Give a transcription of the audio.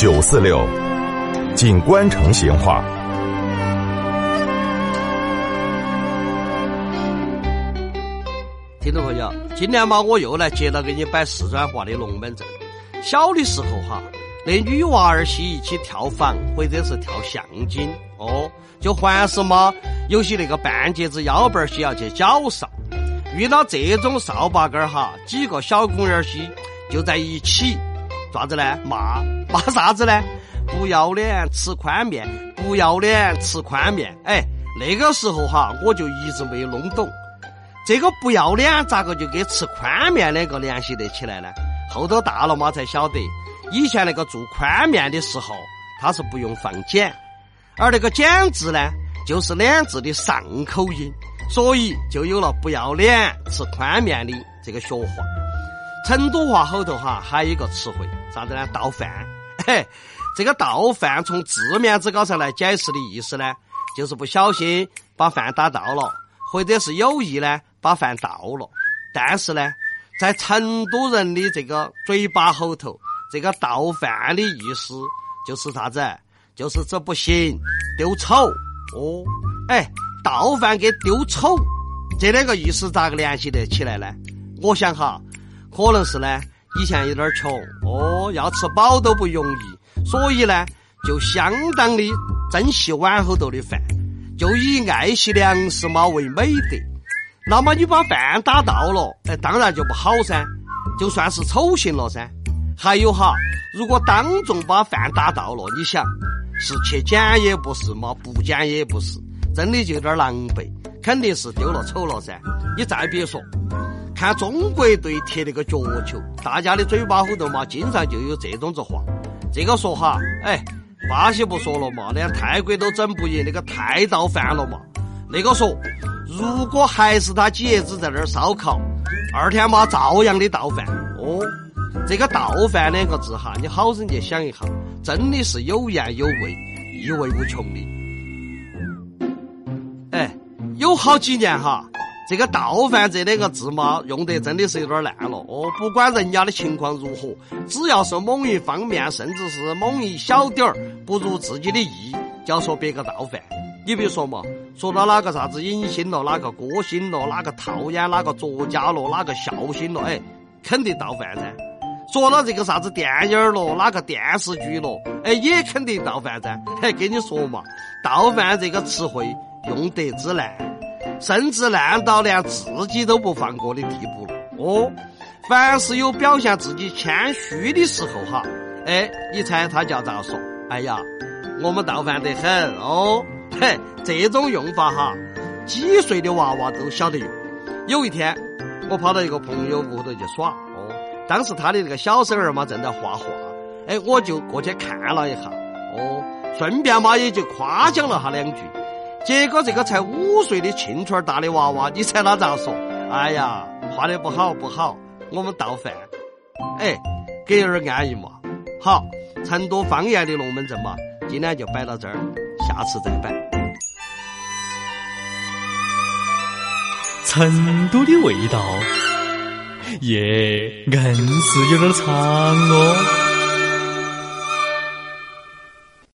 九四六，锦官城闲话。听众朋友，今年嘛，我又来接着给你摆四川话的龙门阵。小的时候哈，那女娃儿些一起跳房或者是跳橡筋哦，就还是嘛，有些那个半截子腰板儿些要去绞哨。遇到这种扫把杆儿哈，几个小姑娘儿些就在一起，咋子呢？骂骂 啥子呢？不要脸吃宽面，不要脸吃宽面。哎，那个时候哈，我就一直没有弄懂。这个不要脸咋个就跟吃宽面两个联系得起来呢？后头大了嘛才晓得，以前那个做宽面的时候，它是不用放碱，而那个碱字呢，就是两字的上口音，所以就有了不要脸吃宽面的这个学话。成都话后头哈还有一个词汇，啥子呢？倒饭。嘿，这个倒饭从字面之高上来解释的意思呢，就是不小心把饭打倒了，或者是有意呢。把饭倒了，但是呢，在成都人的这个嘴巴后头，这个倒饭的意思就是啥子？就是这不行，丢丑哦。哎，倒饭跟丢丑这两个意思咋个联系得起来呢？我想哈，可能是呢，以前有点穷哦，要吃饱都不容易，所以呢，就相当的珍惜碗后头的饭，就以爱惜粮食嘛为美德。那么你把饭打倒了，哎，当然就不好噻，就算是丑行了噻。还有哈，如果当众把饭打倒了，你想是去捡也不是嘛，不捡也不是，真的就有点狼狈，肯定是丢了丑了噻。你再别说，看中国队踢那个脚球，大家的嘴巴后头嘛，经常就有这种子话。这个说哈，哎，巴西不说了嘛，连泰国都整不赢，那个太倒饭了嘛。那个说。如果还是他几爷子在那儿烧烤，二天嘛照样的倒饭哦。这个倒饭两个字哈，你好生去想一下，真的是有言有味，意味无穷的。哎，有好几年哈，这个倒饭这两个字嘛，用得真的是有点烂了哦。不管人家的情况如何，只要是某一方面，甚至是某一小点儿不如自己的意，就要说别个倒饭。你比如说嘛，说到哪个啥子影星了，哪个歌星了，哪个套演哪个作家了，哪个笑星了，哎，肯定倒饭噻。说到这个啥子电影了，哪个电视剧了，哎，也肯定倒饭噻。嘿，跟你说嘛，倒饭这个词汇用得之烂，甚至烂到连自己都不放过的地步了。哦，凡是有表现自己谦虚的时候哈，哎，你猜他叫咋说？哎呀，我们倒饭得很哦。嘿，这种用法哈，几岁的娃娃都晓得用。有一天，我跑到一个朋友屋头去耍，哦，当时他的那个小孙儿嘛正在画画，哎，我就过去看了一下，哦，顺便嘛也就夸奖了他两句。结果这个才五岁的青春大的娃娃，你猜他咋说？哎呀，画的不好不好，我们倒饭。哎，给有点安逸嘛。好，成都方言的龙门阵嘛，今天就摆到这儿。下次再摆。成都的味道，耶，硬是有点长哦。